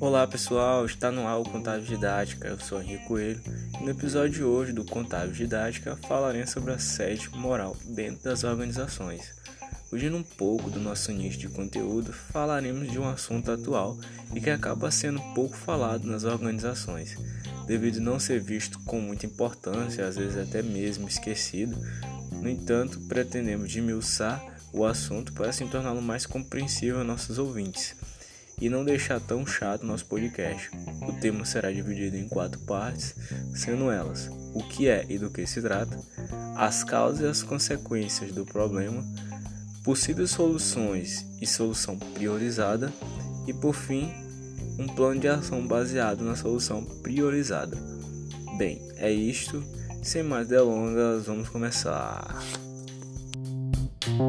Olá pessoal, está no ar o Contábil Didática, eu sou Henrique Coelho e no episódio de hoje do Contábil Didática falaremos sobre a sede moral dentro das organizações. Fugindo um pouco do nosso nicho de conteúdo, falaremos de um assunto atual e que acaba sendo pouco falado nas organizações, devido não ser visto com muita importância, às vezes até mesmo esquecido. No entanto, pretendemos diminuir o assunto para se torná-lo mais compreensível a nossos ouvintes e não deixar tão chato nosso podcast. O tema será dividido em quatro partes, sendo elas: o que é e do que se trata, as causas e as consequências do problema, possíveis soluções e solução priorizada, e por fim, um plano de ação baseado na solução priorizada. Bem, é isto. Sem mais delongas, vamos começar. O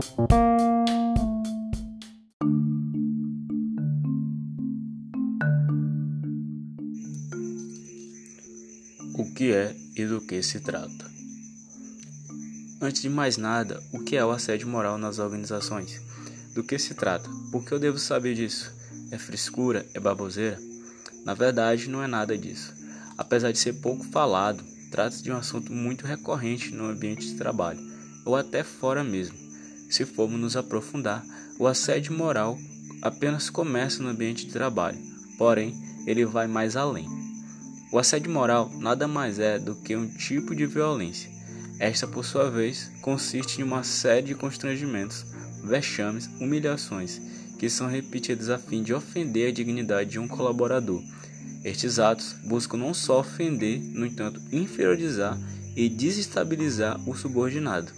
que é e do que se trata. Antes de mais nada, o que é o assédio moral nas organizações? Do que se trata? Por que eu devo saber disso? É frescura? É baboseira? Na verdade, não é nada disso. Apesar de ser pouco falado, trata-se de um assunto muito recorrente no ambiente de trabalho, ou até fora mesmo. Se formos nos aprofundar, o assédio moral apenas começa no ambiente de trabalho, porém, ele vai mais além. O assédio moral nada mais é do que um tipo de violência. Esta, por sua vez, consiste em uma série de constrangimentos, vexames, humilhações, que são repetidos a fim de ofender a dignidade de um colaborador. Estes atos buscam não só ofender, no entanto, inferiorizar e desestabilizar o subordinado.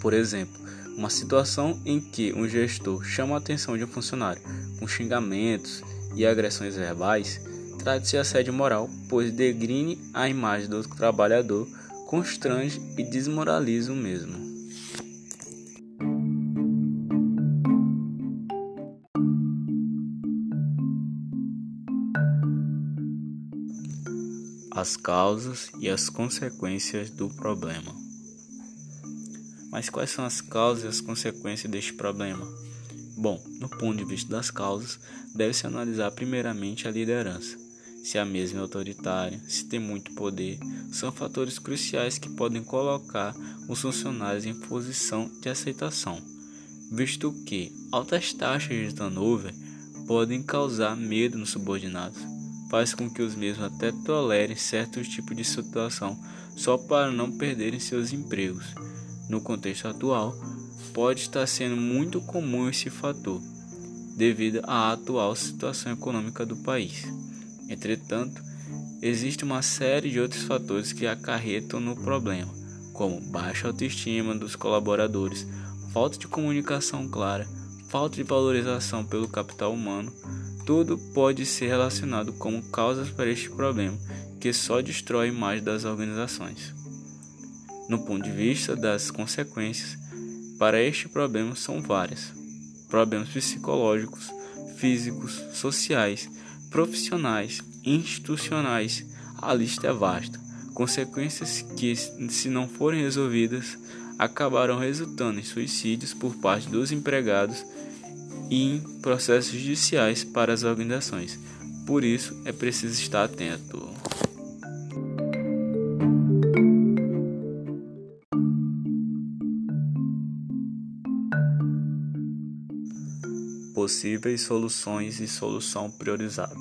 Por exemplo, uma situação em que um gestor chama a atenção de um funcionário com xingamentos e agressões verbais Trata-se de assédio moral, pois degrine a imagem do trabalhador, constrange e desmoraliza o mesmo. As causas e as consequências do problema. Mas quais são as causas e as consequências deste problema? Bom, no ponto de vista das causas, deve-se analisar primeiramente a liderança se a mesma é autoritária, se tem muito poder, são fatores cruciais que podem colocar os funcionários em posição de aceitação, visto que altas taxas de turnover podem causar medo nos subordinados, faz com que os mesmos até tolerem certos tipos de situação só para não perderem seus empregos. No contexto atual, pode estar sendo muito comum esse fator, devido à atual situação econômica do país. Entretanto, existe uma série de outros fatores que acarretam no problema, como baixa autoestima dos colaboradores, falta de comunicação clara, falta de valorização pelo capital humano. Tudo pode ser relacionado como causas para este problema, que só destrói imagem das organizações. No ponto de vista das consequências, para este problema são várias: problemas psicológicos, físicos, sociais profissionais, institucionais, a lista é vasta. Consequências que, se não forem resolvidas, acabarão resultando em suicídios por parte dos empregados e em processos judiciais para as organizações. Por isso, é preciso estar atento. Possíveis soluções e solução priorizada.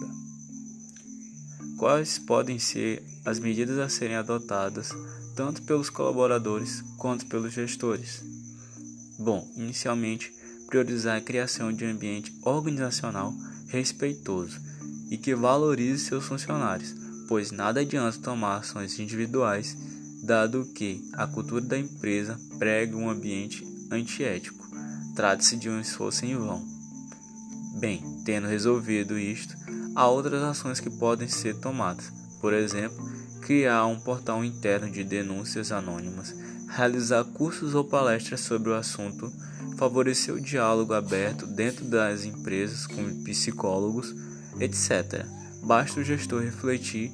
Quais podem ser as medidas a serem adotadas tanto pelos colaboradores quanto pelos gestores? Bom, inicialmente, priorizar a criação de um ambiente organizacional respeitoso e que valorize seus funcionários, pois nada adianta tomar ações individuais, dado que a cultura da empresa prega um ambiente antiético. Trata-se de um esforço em vão. Bem, tendo resolvido isto, há outras ações que podem ser tomadas. Por exemplo, criar um portal interno de denúncias anônimas, realizar cursos ou palestras sobre o assunto, favorecer o diálogo aberto dentro das empresas com psicólogos, etc. Basta o gestor refletir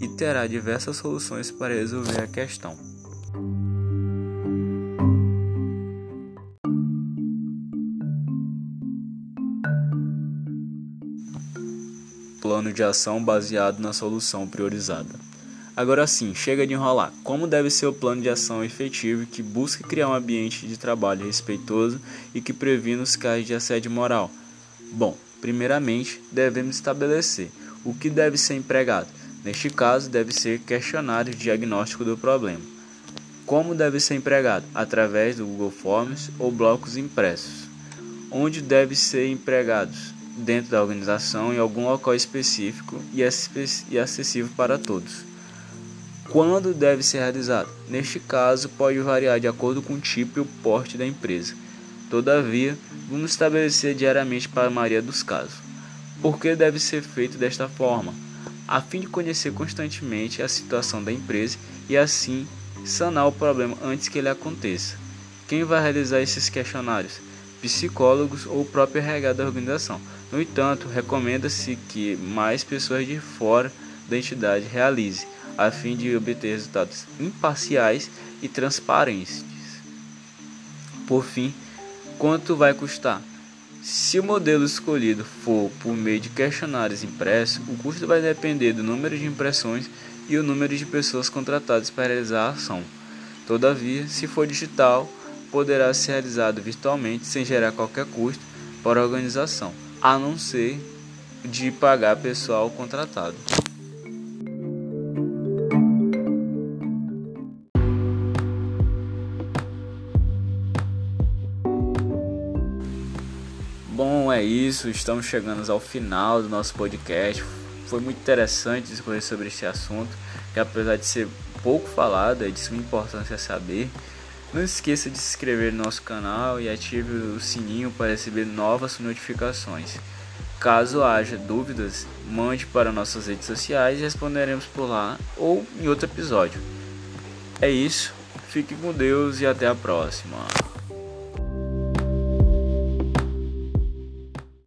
e terá diversas soluções para resolver a questão. Plano de ação baseado na solução priorizada. Agora sim, chega de enrolar. Como deve ser o plano de ação efetivo que busque criar um ambiente de trabalho respeitoso e que previna os casos de assédio moral? Bom, primeiramente, devemos estabelecer o que deve ser empregado. Neste caso, deve ser questionário diagnóstico do problema. Como deve ser empregado? Através do Google Forms ou blocos impressos. Onde deve ser empregados? Dentro da organização, em algum local específico e acessível para todos. Quando deve ser realizado? Neste caso, pode variar de acordo com o tipo e o porte da empresa. Todavia, vamos estabelecer diariamente para a maioria dos casos. Por que deve ser feito desta forma? A fim de conhecer constantemente a situação da empresa e assim sanar o problema antes que ele aconteça. Quem vai realizar esses questionários? Psicólogos ou o próprio RH da organização. No entanto, recomenda-se que mais pessoas de fora da entidade realizem a fim de obter resultados imparciais e transparentes. Por fim, quanto vai custar? Se o modelo escolhido for por meio de questionários impressos, o custo vai depender do número de impressões e o número de pessoas contratadas para realizar a ação. Todavia, se for digital, poderá ser realizado virtualmente sem gerar qualquer custo para a organização, a não ser de pagar pessoal contratado. Bom, é isso. Estamos chegando ao final do nosso podcast. Foi muito interessante discorrer sobre este assunto, que apesar de ser pouco falado, é de suma importância saber. Não esqueça de se inscrever no nosso canal e ative o sininho para receber novas notificações. Caso haja dúvidas, mande para nossas redes sociais e responderemos por lá ou em outro episódio. É isso, fique com Deus e até a próxima.